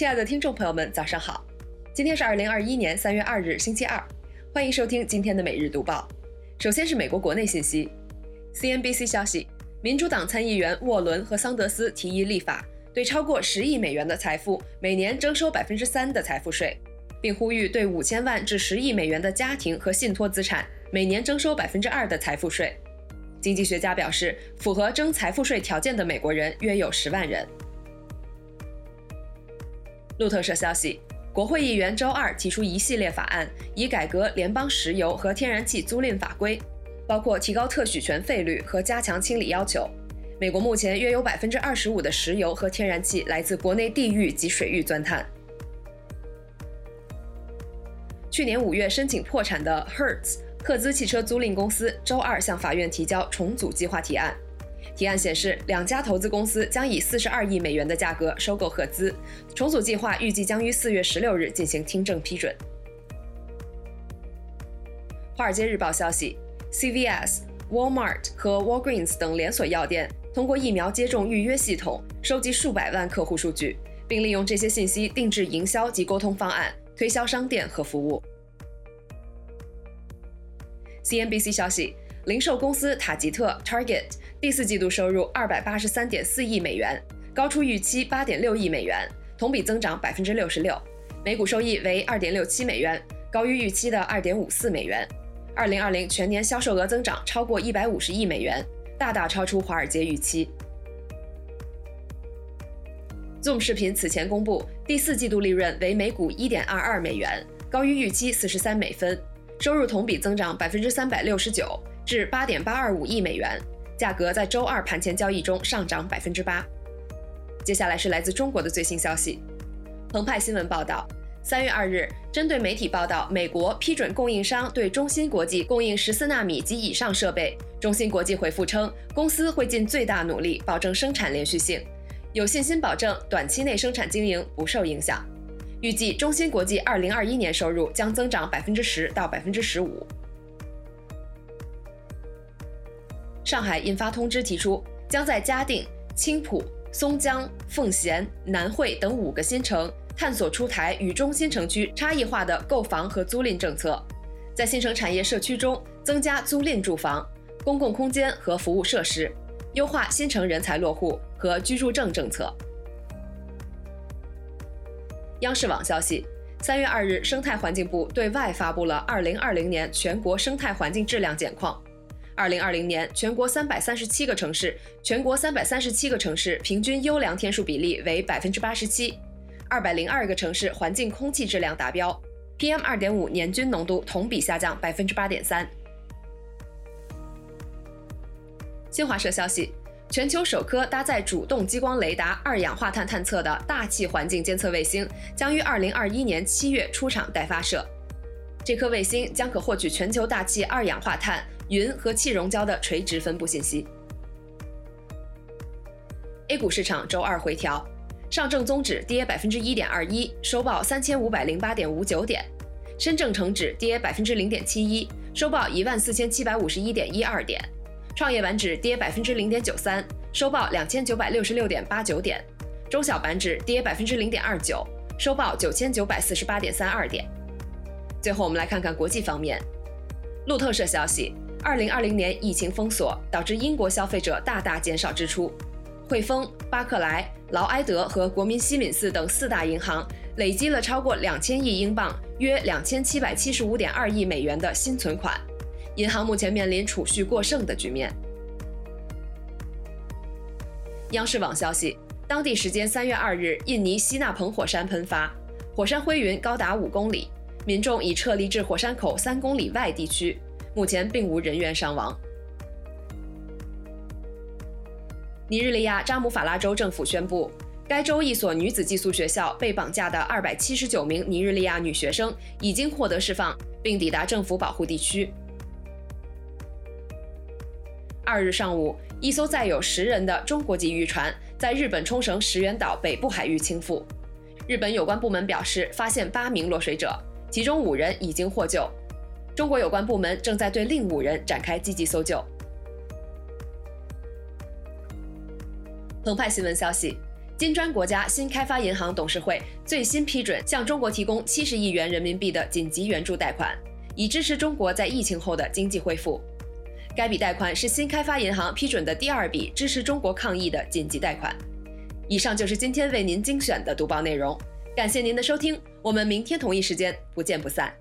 亲爱的听众朋友们，早上好！今天是二零二一年三月二日，星期二，欢迎收听今天的每日读报。首先是美国国内信息，CNBC 消息，民主党参议员沃伦和桑德斯提议立法，对超过十亿美元的财富每年征收百分之三的财富税，并呼吁对五千万至十亿美元的家庭和信托资产每年征收百分之二的财富税。经济学家表示，符合征财富税条件的美国人约有十万人。路透社消息，国会议员周二提出一系列法案，以改革联邦石油和天然气租赁法规，包括提高特许权费率和加强清理要求。美国目前约有百分之二十五的石油和天然气来自国内地域及水域钻探。去年五月申请破产的 Hertz 赫兹汽车租赁公司周二向法院提交重组计划提案。提案显示，两家投资公司将以四十二亿美元的价格收购赫兹。重组计划预计将于四月十六日进行听证批准。华尔街日报消息，CVS、Walmart 和 Walgreens 等连锁药店通过疫苗接种预约系统收集数百万客户数据，并利用这些信息定制营销及沟通方案，推销商店和服务。CNBC 消息。零售公司塔吉特 （Target） 第四季度收入二百八十三点四亿美元，高出预期八点六亿美元，同比增长百分之六十六。每股收益为二点六七美元，高于预期的二点五四美元。二零二零全年销售额增长超过一百五十亿美元，大大超出华尔街预期。Zoom 视频此前公布第四季度利润为每股一点二二美元，高于预期四十三美分，收入同比增长百分之三百六十九。至八点八二五亿美元，价格在周二盘前交易中上涨百分之八。接下来是来自中国的最新消息。澎湃新闻报道，三月二日，针对媒体报道美国批准供应商对中芯国际供应十四纳米及以上设备，中芯国际回复称，公司会尽最大努力保证生产连续性，有信心保证短期内生产经营不受影响。预计中芯国际二零二一年收入将增长百分之十到百分之十五。上海印发通知，提出将在嘉定、青浦、松江、奉贤、南汇等五个新城探索出台与中心城区差异化的购房和租赁政策，在新城产业社区中增加租赁住房、公共空间和服务设施，优化新城人才落户和居住证政策。央视网消息，三月二日，生态环境部对外发布了二零二零年全国生态环境质量简况。二零二零年，全国三百三十七个城市，全国三百三十七个城市平均优良天数比例为百分之八十七，二百零二个城市环境空气质量达标，PM 二点五年均浓度同比下降百分之八点三。新华社消息，全球首颗搭载主动激光雷达二氧化碳探测的大气环境监测卫星将于二零二一年七月出厂待发射。这颗卫星将可获取全球大气二氧化碳。云和气溶胶的垂直分布信息。A 股市场周二回调，上证综指跌百分之一点二一，收报三千五百零八点五九点；深证成指跌百分之零点七一，收报一万四千七百五十一点一二点；创业板指跌百分之零点九三，收报两千九百六十六点八九点；中小板指跌百分之零点二九，收报九千九百四十八点三二点。最后，我们来看看国际方面，路透社消息。二零二零年疫情封锁导致英国消费者大大减少支出，汇丰、巴克莱、劳埃德和国民西敏寺等四大银行累积了超过两千亿英镑（约两千七百七十五点二亿美元）的新存款，银行目前面临储蓄过剩的局面。央视网消息，当地时间三月二日，印尼西纳蓬火山喷发，火山灰云高达五公里，民众已撤离至火山口三公里外地区。目前并无人员伤亡。尼日利亚扎姆法拉州政府宣布，该州一所女子寄宿学校被绑架的二百七十九名尼日利亚女学生已经获得释放，并抵达政府保护地区。二日上午，一艘载有十人的中国籍渔船在日本冲绳石垣岛北部海域倾覆。日本有关部门表示，发现八名落水者，其中五人已经获救。中国有关部门正在对另五人展开积极搜救。澎湃新闻消息，金砖国家新开发银行董事会最新批准向中国提供七十亿元人民币的紧急援助贷款，以支持中国在疫情后的经济恢复。该笔贷款是新开发银行批准的第二笔支持中国抗疫的紧急贷款。以上就是今天为您精选的读报内容，感谢您的收听，我们明天同一时间不见不散。